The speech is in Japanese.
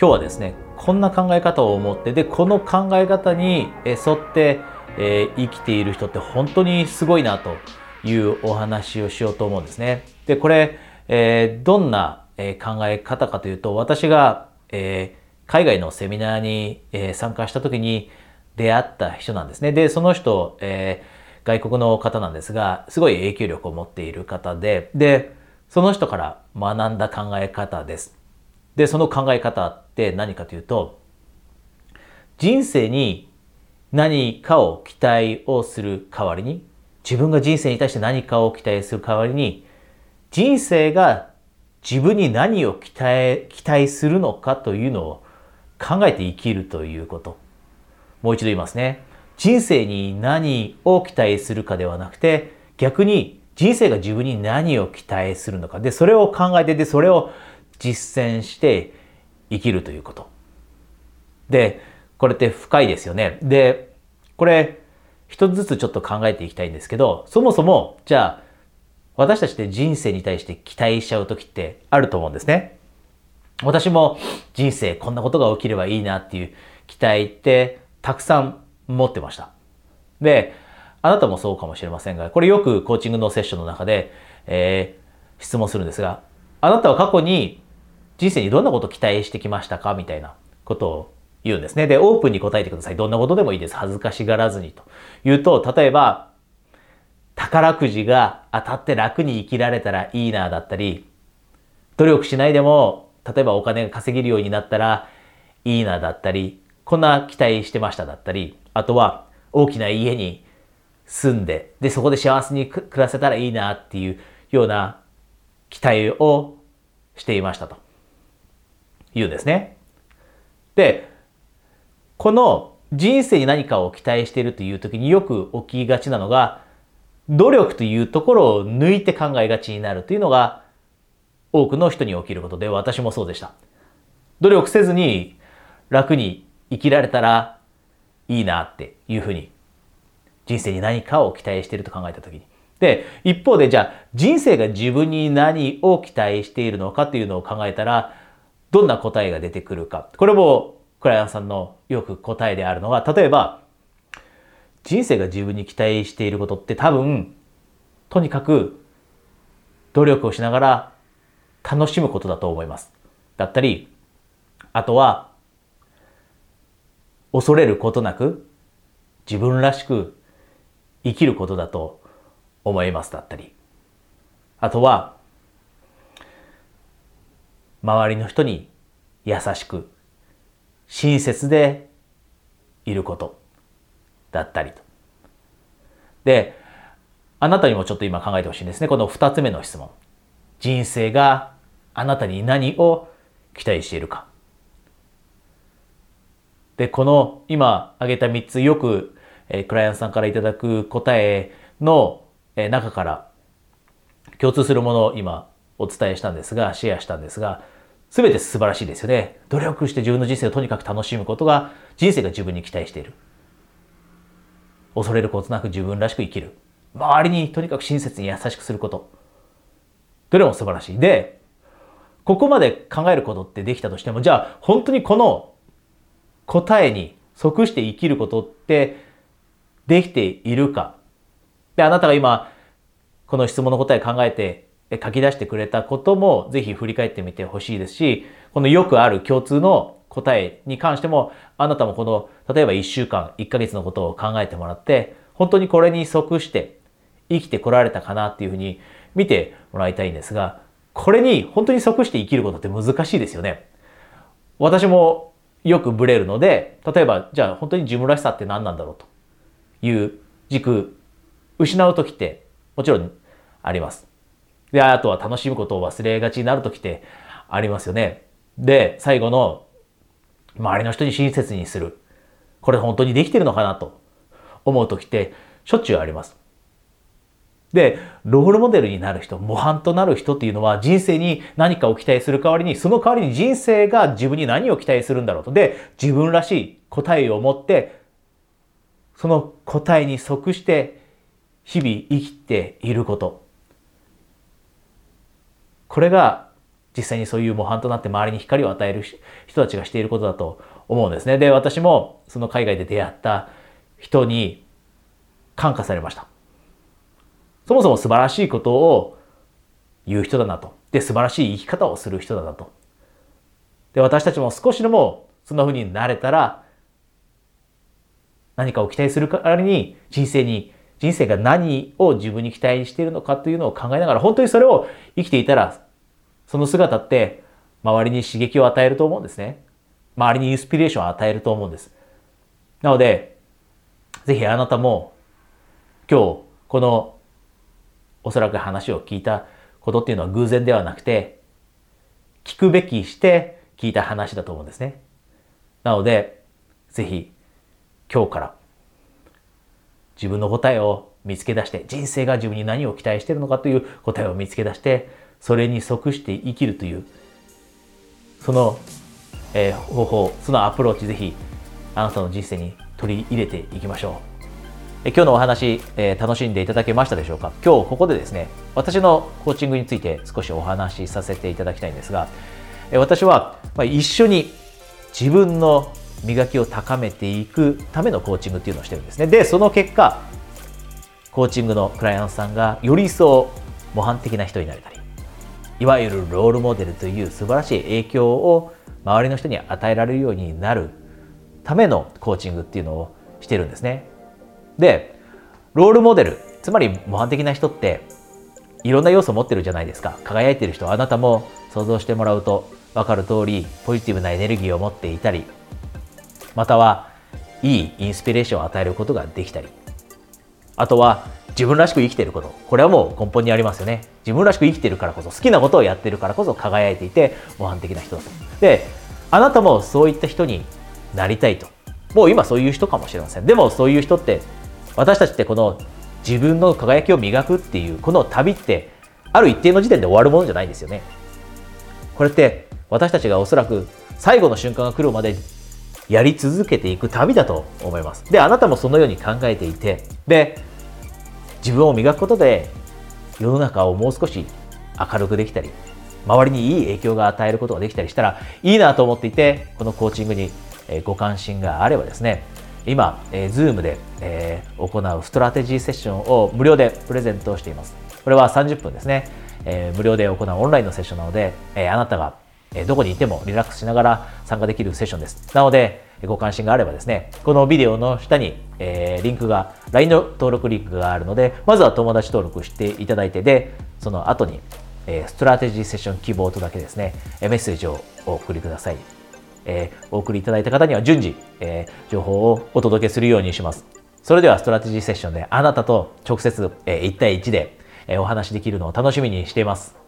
今日はですねこんな考え方を持ってでこの考え方に沿って、えー、生きている人って本当にすごいなというお話をしようと思うんですね。でこれ、えー、どんな、考え方かというと私が、えー、海外のセミナーに、え参加した時に出会った人なんですね。でその人、え外国の方なんですがすごい影響力を持っている方ででその人から学んだ考え方です。で、その考え方って何かというと、人生に何かを期待をする代わりに、自分が人生に対して何かを期待する代わりに、人生が自分に何を期待期待するのかというのを考えて生きるということ。もう一度言いますね。人生に何を期待するかではなくて、逆に人生が自分に何を期待するのか。で、それを考えて、で、それを実践して生きるということ。で、これって深いですよね。で、これ一つずつちょっと考えていきたいんですけど、そもそもじゃあ私たちって人生に対して期待しちゃう時ってあると思うんですね。私も人生こんなことが起きればいいなっていう期待ってたくさん持ってました。で、あなたもそうかもしれませんが、これよくコーチングのセッションの中で、えー、質問するんですが、あなたは過去に人生にどんなことを期待してきましたかみたいなことを言うんですね。で、オープンに答えてください。どんなことでもいいです。恥ずかしがらずにと言うと、例えば、宝くじが当たって楽に生きられたらいいなだったり、努力しないでも、例えばお金が稼げるようになったらいいなだったり、こんな期待してましただったり、あとは大きな家に住んで、で、そこで幸せに暮らせたらいいなっていうような期待をしていましたと。言うんですね。で、この人生に何かを期待しているという時によく起きがちなのが、努力というところを抜いて考えがちになるというのが多くの人に起きることで私もそうでした。努力せずに楽に生きられたらいいなっていうふうに人生に何かを期待していると考えた時に。で、一方でじゃあ人生が自分に何を期待しているのかっていうのを考えたらどんな答えが出てくるか。これもクライアントさんのよく答えであるのが、例えば、人生が自分に期待していることって多分、とにかく努力をしながら楽しむことだと思います。だったり、あとは、恐れることなく自分らしく生きることだと思いますだったり、あとは、周りの人に優しく親切でいることだったりと。で、あなたにもちょっと今考えてほしいんですね。この二つ目の質問。人生があなたに何を期待しているか。で、この今挙げた三つよく、えクライアントさんからいただく答えの、え中から共通するものを今お伝えしたんですが、シェアしたんですが、すべて素晴らしいですよね。努力して自分の人生をとにかく楽しむことが人生が自分に期待している。恐れることなく自分らしく生きる。周りにとにかく親切に優しくすること。どれも素晴らしい。で、ここまで考えることってできたとしても、じゃあ本当にこの答えに即して生きることってできているか。で、あなたが今、この質問の答え考えて書き出してくれたこともぜひ振り返ってみてほしいですし、このよくある共通の答えに関しても、あなたもこの、例えば1週間、1ヶ月のことを考えてもらって、本当にこれに即して生きてこられたかなっていうふうに見てもらいたいんですが、これに本当に即して生きることって難しいですよね。私もよくブレるので、例えば、じゃあ本当に自分らしさって何なんだろうという軸、失う時ってもちろんあります。で、あとは楽しむことを忘れがちになる時ってありますよね。で、最後の、周りの人に親切にする。これ本当にできてるのかなと思う時ってしょっちゅうあります。で、ロールモデルになる人、模範となる人っていうのは人生に何かを期待する代わりに、その代わりに人生が自分に何を期待するんだろうと。で、自分らしい答えを持って、その答えに即して日々生きていること。これが実際にそういう模範となって周りに光を与える人たちがしていることだと思うんですね。で、私もその海外で出会った人に感化されました。そもそも素晴らしいことを言う人だなと。で、素晴らしい生き方をする人だなと。で、私たちも少しでもそんな風になれたら、何かを期待する代わりに人生に、人生が何を自分に期待しているのかというのを考えながら、本当にそれを生きていたら、その姿って周りに刺激を与えると思うんですね。周りにインスピレーションを与えると思うんです。なので、ぜひあなたも今日このおそらく話を聞いたことっていうのは偶然ではなくて、聞くべきして聞いた話だと思うんですね。なので、ぜひ今日から自分の答えを見つけ出して、人生が自分に何を期待しているのかという答えを見つけ出して、それに即して生きるという、その、えー、方法、そのアプローチぜひあなたの人生に取り入れていきましょう。え今日のお話、えー、楽しんでいただけましたでしょうか？今日ここでですね私のコーチングについて少しお話しさせていただきたいんですが、え、私は、まあ、一緒に自分の磨きを高めていくためのコーチングっていうのをしてるんですねでその結果コーチングのクライアントさんがより一層模範的な人になれたりいわゆるロールモデルという素晴らしい影響を周りの人に与えられるようになるためのコーチングっていうのをしてるんですねで、ロールモデル、つまり模範的な人っていろんな要素を持ってるじゃないですか。輝いてる人、あなたも想像してもらうと分かる通り、ポジティブなエネルギーを持っていたり、またはいいインスピレーションを与えることができたり、あとは自分らしく生きていること。これはもう根本にありますよね。自分らしく生きているからこそ、好きなことをやってるからこそ輝いていて模範的な人だと。で、あなたもそういった人になりたいと。もう今そういう人かもしれません。でもそういう人って私たちってこの自分の輝きを磨くっていうこの旅ってある一定の時点で終わるものじゃないんですよね。これって私たちがおそらく最後の瞬間が来るまでやり続けていく旅だと思います。で、あなたもそのように考えていて、で、自分を磨くことで世の中をもう少し明るくできたり、周りにいい影響が与えることができたりしたらいいなと思っていて、このコーチングにご関心があればですね、今、えー、Zoom で、えー、行うストラテジーセッションを無料でプレゼントしています。これは30分ですね。えー、無料で行うオンラインのセッションなので、えー、あなたがどこにいてもリラックスしながら参加できるセッションです。なので、ご関心があればですね、このビデオの下に、えー、リンクが、LINE の登録リンクがあるので、まずは友達登録していただいて、で、その後に、えー、ストラテジーセッション希望とだけですね、メッセージをお送りください。えー、お送りいただいた方には順次、え、情報をお届けするようにします。それではストラテジーセッションであなたと直接、え、1対1で、え、お話しできるのを楽しみにしています。